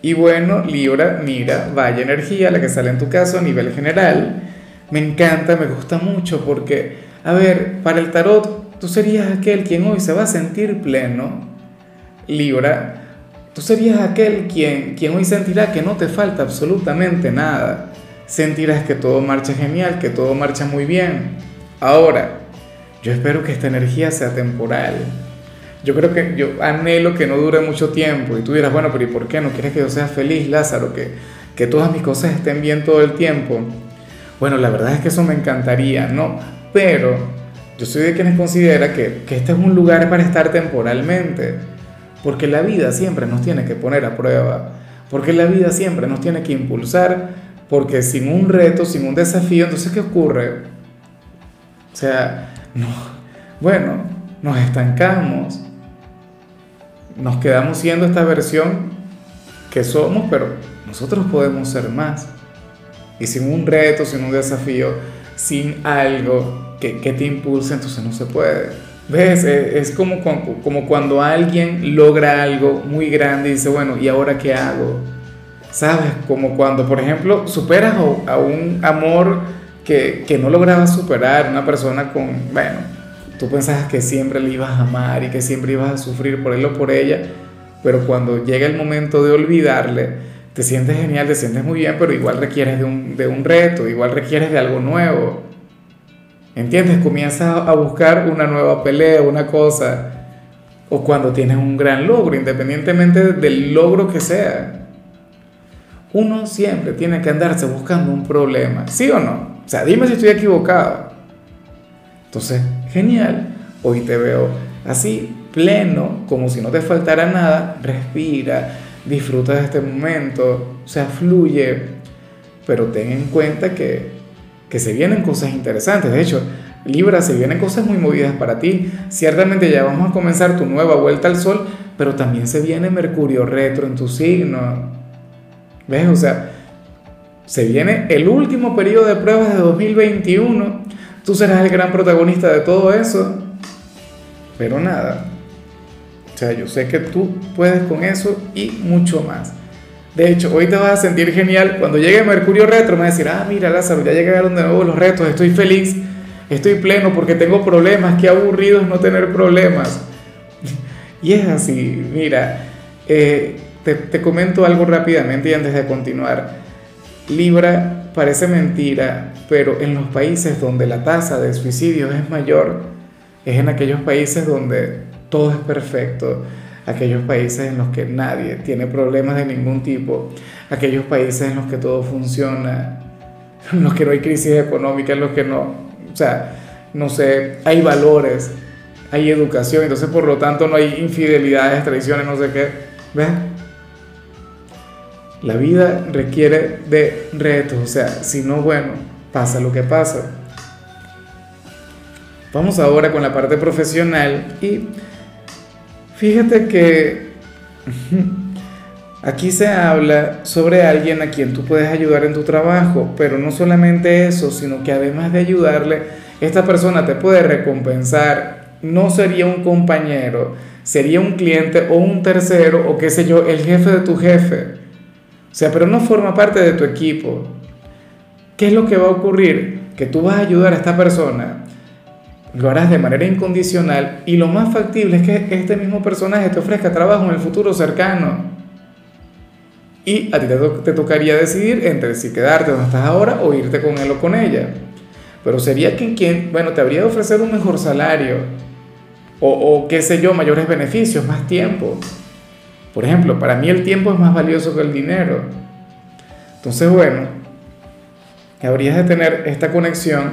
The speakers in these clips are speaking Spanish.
Y bueno, Libra, mira, vaya energía la que sale en tu caso a nivel general. Me encanta, me gusta mucho porque, a ver, para el tarot, tú serías aquel quien hoy se va a sentir pleno. Libra, tú serías aquel quien, quien hoy sentirá que no te falta absolutamente nada. Sentirás que todo marcha genial, que todo marcha muy bien. Ahora, yo espero que esta energía sea temporal yo creo que yo anhelo que no dure mucho tiempo y tú dirás, bueno, pero ¿y por qué no quieres que yo sea feliz, Lázaro? Que, que todas mis cosas estén bien todo el tiempo. Bueno, la verdad es que eso me encantaría, ¿no? Pero yo soy de quienes considera que, que este es un lugar para estar temporalmente, porque la vida siempre nos tiene que poner a prueba, porque la vida siempre nos tiene que impulsar, porque sin un reto, sin un desafío, entonces ¿qué ocurre? O sea, no, bueno, nos estancamos, nos quedamos siendo esta versión que somos, pero nosotros podemos ser más. Y sin un reto, sin un desafío, sin algo que, te impulse, entonces no se puede. ¿Ves? Es, como, cuando alguien logra algo muy grande y dice, bueno, ¿y ahora qué hago? ¿Sabes? Como cuando, por ejemplo, superas a un amor que, no lograbas superar, una persona con, bueno, Tú pensabas que siempre le ibas a amar y que siempre ibas a sufrir por él o por ella, pero cuando llega el momento de olvidarle, te sientes genial, te sientes muy bien, pero igual requieres de un, de un reto, igual requieres de algo nuevo. ¿Entiendes? Comienzas a buscar una nueva pelea, una cosa. O cuando tienes un gran logro, independientemente del logro que sea. Uno siempre tiene que andarse buscando un problema, ¿sí o no? O sea, dime si estoy equivocado. Entonces, genial, hoy te veo así, pleno, como si no te faltara nada, respira, disfruta de este momento, o sea, fluye, pero ten en cuenta que, que se vienen cosas interesantes, de hecho, Libra, se vienen cosas muy movidas para ti, ciertamente ya vamos a comenzar tu nueva vuelta al sol, pero también se viene Mercurio retro en tu signo, ¿ves? O sea, se viene el último periodo de pruebas de 2021 Tú serás el gran protagonista de todo eso, pero nada. O sea, yo sé que tú puedes con eso y mucho más. De hecho, hoy te vas a sentir genial. Cuando llegue Mercurio Retro, me vas a decir, ah, mira Lázaro, ya llegaron de nuevo los retos, estoy feliz, estoy pleno porque tengo problemas, qué aburrido es no tener problemas. Y es así, mira, eh, te, te comento algo rápidamente y antes de continuar. Libra parece mentira, pero en los países donde la tasa de suicidios es mayor, es en aquellos países donde todo es perfecto, aquellos países en los que nadie tiene problemas de ningún tipo, aquellos países en los que todo funciona, en los que no hay crisis económica, en los que no, o sea, no sé, hay valores, hay educación, entonces por lo tanto no hay infidelidades, traiciones, no sé qué, ¿ves? La vida requiere de retos, o sea, si no, bueno, pasa lo que pasa. Vamos ahora con la parte profesional y fíjate que aquí se habla sobre alguien a quien tú puedes ayudar en tu trabajo, pero no solamente eso, sino que además de ayudarle, esta persona te puede recompensar. No sería un compañero, sería un cliente o un tercero o qué sé yo, el jefe de tu jefe o sea, pero no forma parte de tu equipo. ¿Qué es lo que va a ocurrir? Que tú vas a ayudar a esta persona, lo harás de manera incondicional y lo más factible es que este mismo personaje te ofrezca trabajo en el futuro cercano. Y a ti te, tocaría decidir entre si quedarte donde estás ahora o irte con él o con ella. Pero sería quien, quien bueno, te habría de ofrecer un mejor salario o, o qué sé yo, mayores beneficios, más tiempo. Por ejemplo, para mí el tiempo es más valioso que el dinero. Entonces, bueno, habrías de tener esta conexión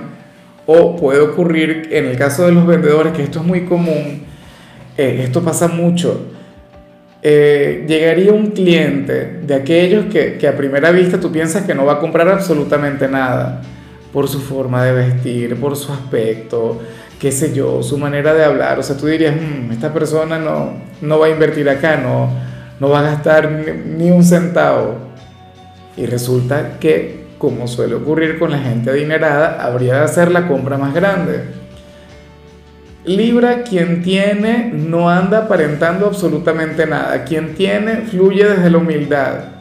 o puede ocurrir en el caso de los vendedores, que esto es muy común, eh, esto pasa mucho. eh, llegaría un cliente de aquellos que, que a primera vista tú piensas que no va a comprar absolutamente nada por su forma de vestir, por su aspecto, qué sé yo, su manera de hablar. O sea, tú dirías, mm, esta persona no, no va a invertir acá, no, no va a gastar ni, un centavo. Y resulta que, como suele ocurrir con la gente adinerada, habría de hacer la compra más grande. Libra, quien tiene, no anda aparentando absolutamente nada. Quien tiene, fluye desde la humildad.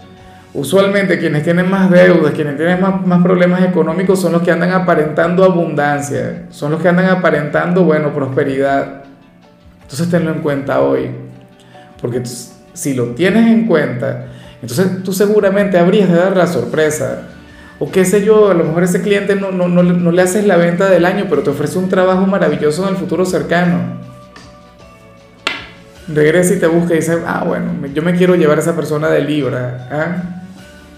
Usualmente quienes tienen más deudas, quienes tienen más, problemas económicos son los que andan aparentando abundancia, son los que andan aparentando, bueno, prosperidad. Entonces tenlo en cuenta hoy, porque si lo tienes en cuenta, entonces tú seguramente habrías de dar la sorpresa. O qué sé yo, a lo mejor ese cliente no, no, no, no le haces la venta del año, pero te ofrece un trabajo maravilloso en el futuro cercano. Regresa y te busca y dice, ah, bueno, yo me quiero llevar a esa persona de Libra. ¿ah?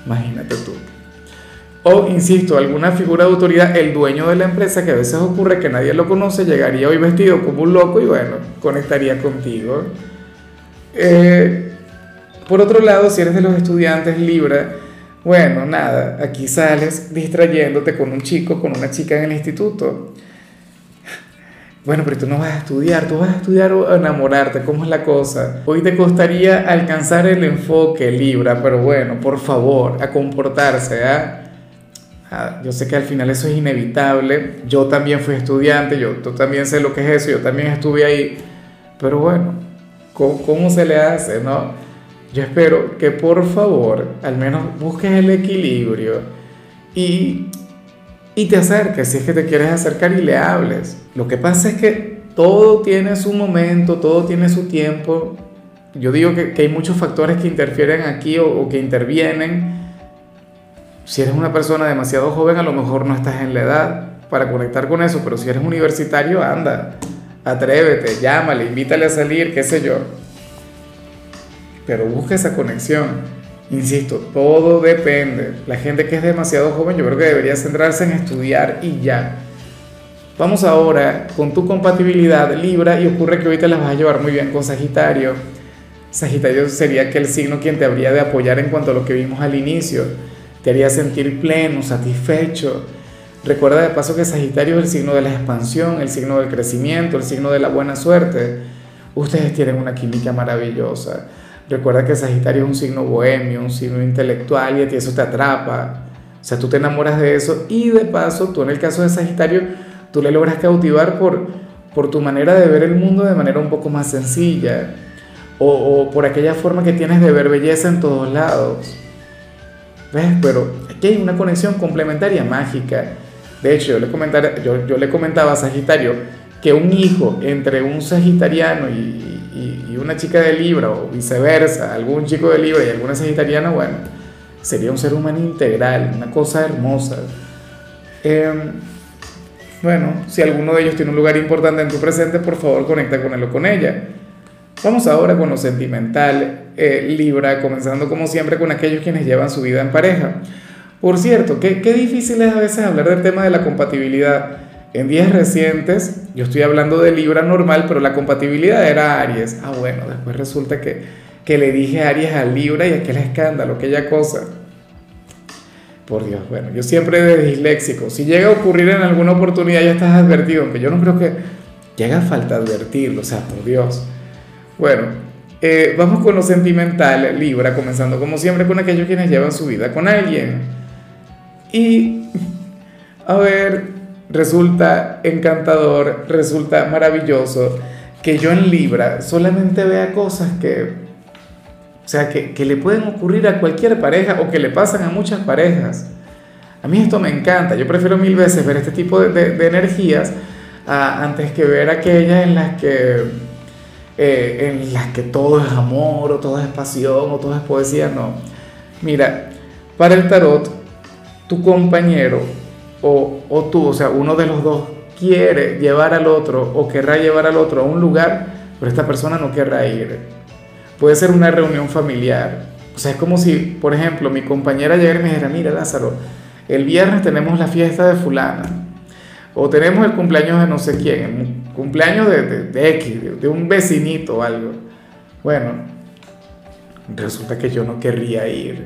Imagínate tú. O, insisto, alguna figura de autoridad, el dueño de la empresa, que a veces ocurre que nadie lo conoce, llegaría hoy vestido como un loco y bueno, conectaría contigo. Eh, por otro lado, si eres de los estudiantes Libra, bueno, nada, aquí sales distrayéndote con un chico, con una chica en el instituto. Bueno, pero tú no vas a estudiar, tú vas a estudiar o enamorarte, ¿cómo es la cosa? Hoy te costaría alcanzar el enfoque Libra, pero bueno, por favor, a comportarse, ¿ah? ah yo sé que al final eso es inevitable. Yo también fui estudiante, yo, también sé lo que es eso, yo también estuve ahí. Pero bueno, ¿cómo, cómo se le hace, no? Yo espero que por favor al menos busques el equilibrio y y te acerques, si es que te quieres acercar y le hables. Lo que pasa es que todo tiene su momento, todo tiene su tiempo. Yo digo que, hay muchos factores que interfieren aquí o, o que intervienen. Si eres una persona demasiado joven, a lo mejor no estás en la edad para conectar con eso, pero si eres universitario, anda, atrévete, llámale, invítale a salir, qué sé yo. Pero busca esa conexión. Insisto, todo depende. La gente que es demasiado joven yo creo que debería centrarse en estudiar y ya. Vamos ahora con tu compatibilidad Libra y ocurre que hoy te las vas a llevar muy bien con Sagitario. Sagitario sería aquel signo quien te habría de apoyar en cuanto a lo que vimos al inicio. Te haría sentir pleno, satisfecho. Recuerda de paso que Sagitario es el signo de la expansión, el signo del crecimiento, el signo de la buena suerte. Ustedes tienen una química maravillosa Recuerda que Sagitario es un signo bohemio, un signo intelectual y a ti eso te atrapa. O sea, tú te enamoras de eso y de paso, tú en el caso de Sagitario, tú le logras cautivar por, por tu manera de ver el mundo de manera un poco más sencilla o, o por aquella forma que tienes de ver belleza en todos lados. ¿Ves? Pero aquí hay una conexión complementaria mágica. De hecho, yo le, comentaba a Sagitario que un hijo entre un sagitariano y, y, una chica de Libra o viceversa, algún chico de Libra y alguna sagitariana, bueno, sería un ser humano integral, una cosa hermosa. Em, bueno, si alguno de ellos tiene un lugar importante en tu presente, por favor conecta con él o con ella. Vamos ahora con lo sentimental, eh, Libra, comenzando como siempre con aquellos quienes llevan su vida en pareja. Por cierto, qué, difícil es a veces hablar del tema de la compatibilidad en días recientes, yo estoy hablando de Libra normal, pero la compatibilidad era Aries. Ah, bueno, después resulta que, que le dije Aries a Libra y aquel escándalo, aquella cosa. Por Dios, bueno, yo siempre de disléxico. Si llega a ocurrir en alguna oportunidad, ya estás advertido, aunque yo no creo que llega a falta advertirlo, o sea, por Dios. Bueno, eh, vamos con lo sentimental, Libra, comenzando como siempre con aquellos quienes llevan su vida con alguien. Y, a ver, resulta encantador, resulta maravilloso que yo en Libra solamente vea cosas que, o sea, que, que, le pueden ocurrir a cualquier pareja o que le pasan a muchas parejas. A mí esto me encanta, yo prefiero mil veces ver este tipo de, energías antes que ver aquellas en las que, eh, en las que todo es amor o todo es pasión o todo es poesía, no. Mira, para el tarot, tu compañero o, o tú, o sea, uno de los dos quiere llevar al otro o querrá llevar al otro a un lugar, pero esta persona no querrá ir. Puede ser una reunión familiar. O sea, es como si, por ejemplo, mi compañera y me dijera, mira Lázaro, el viernes tenemos la fiesta de fulana, o tenemos el cumpleaños de no sé quién, el cumpleaños de, de, de X, de, un vecinito o algo. Bueno, resulta que yo no querría ir.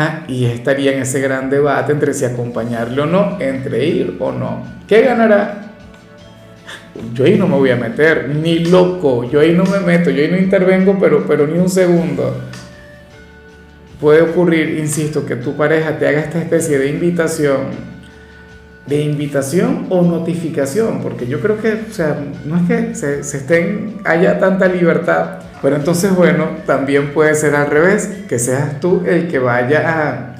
Ah, y estaría en ese gran debate entre si acompañarle o no, entre ir o no. ¿Qué ganará? Yo ahí no me voy a meter, ni loco, yo ahí no me meto, yo ahí no intervengo, pero, pero ni un segundo. Puede ocurrir, insisto, que tu pareja te haga esta especie de invitación de invitación o notificación, porque yo creo que, o sea, no es que se, se, estén, haya tanta libertad, pero entonces, bueno, también puede ser al revés, que seas tú el que vaya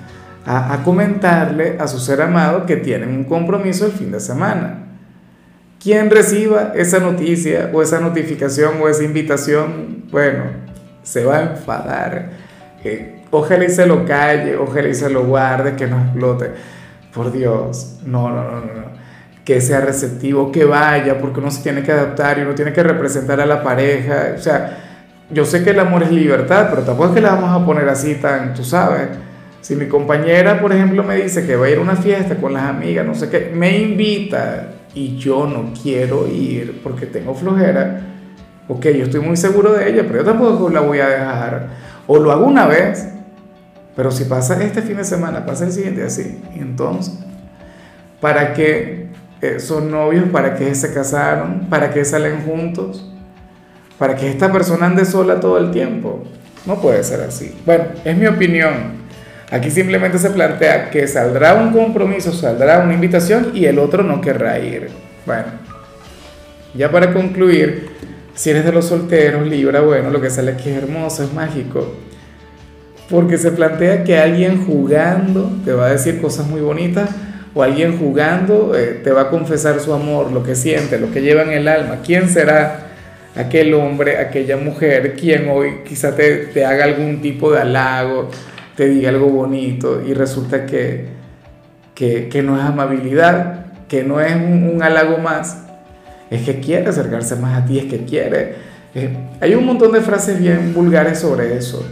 a, comentarle a su ser amado que tienen un compromiso el fin de semana. Quien reciba esa noticia o esa notificación o esa invitación, bueno, se va a enfadar. Eh, ojalá y se lo calle, ojalá y se lo guarde, que no explote por Dios, no, no, no, no. Que sea receptivo, que vaya, porque uno se tiene que adaptar y uno tiene que representar a la pareja. O sea, yo sé que el amor es libertad, pero tampoco es que la vamos a poner así tan, tú sabes. Si mi compañera, por ejemplo, me dice que va a ir a una fiesta con las amigas, no sé qué, me invita y yo no quiero ir porque tengo flojera, ok, yo estoy muy seguro de ella, pero yo tampoco la voy a dejar. O lo hago una vez, pero si pasa este fin de semana, pasa el siguiente así. Entonces, ¿para qué eh, son novios? ¿Para qué se casaron? ¿Para qué salen juntos? ¿Para que esta persona ande sola todo el tiempo? No puede ser así. Bueno, es mi opinión. Aquí simplemente se plantea que saldrá un compromiso, saldrá una invitación y el otro no querrá ir. Bueno, ya para concluir, si eres de los solteros, Libra, bueno, lo que sale aquí es hermoso, es mágico porque se plantea que alguien jugando te va a decir cosas muy bonitas o alguien jugando eh, te va a confesar su amor, lo que siente, lo que lleva en el alma. ¿Quién será aquel hombre, aquella mujer, quien hoy quizá te, haga algún tipo de halago, te diga algo bonito y resulta que, que, no es amabilidad, que no es un, halago más, es que quiere acercarse más a ti, es que quiere. Eh, hay un montón de frases bien vulgares sobre eso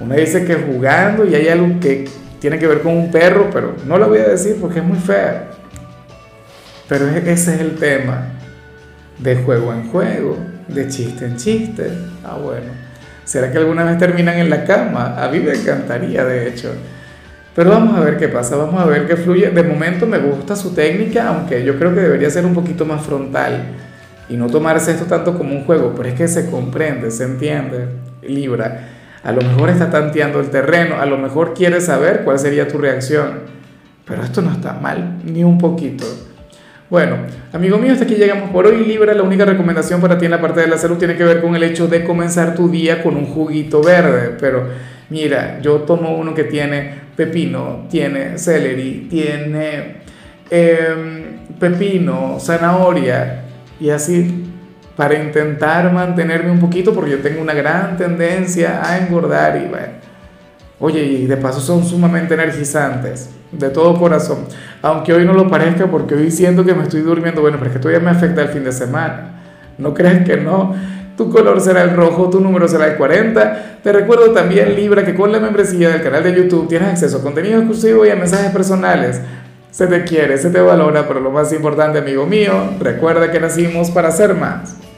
uno dice que jugando y hay algo que tiene que ver con un perro, pero no lo voy a decir porque es muy fea. Pero ese es el tema. De juego en juego, de chiste en chiste. Ah, bueno. ¿Será que alguna vez terminan en la cama? A mí me encantaría, de hecho. Pero vamos a ver qué pasa, vamos a ver qué fluye. De momento me gusta su técnica, aunque yo creo que debería ser un poquito más frontal y no tomarse esto tanto como un juego, pero es que se comprende, se entiende, Libra a lo mejor está tanteando el terreno, a lo mejor quiere saber cuál sería tu reacción. Pero esto no está mal, ni un poquito. Bueno, amigo mío, hasta aquí llegamos por hoy. Libra, la única recomendación para ti en la parte de la salud tiene que ver con el hecho de comenzar tu día con un juguito verde. Pero mira, yo tomo uno que tiene pepino, tiene celery, tiene eh, pepino, zanahoria y así para intentar mantenerme un poquito porque yo tengo una gran tendencia a engordar y bueno, oye, y de paso son sumamente energizantes, de todo corazón, aunque hoy no lo parezca porque hoy siento que me estoy durmiendo, bueno, pero es que todavía me afecta el fin de semana, no crees que no, tu color será el rojo, tu número será el 40. Te recuerdo también, Libra, que con la membresía del canal de YouTube tienes acceso a contenido exclusivo y a mensajes personales. Se te quiere, se te valora, pero lo más importante, amigo mío, recuerda que nacimos para ser más.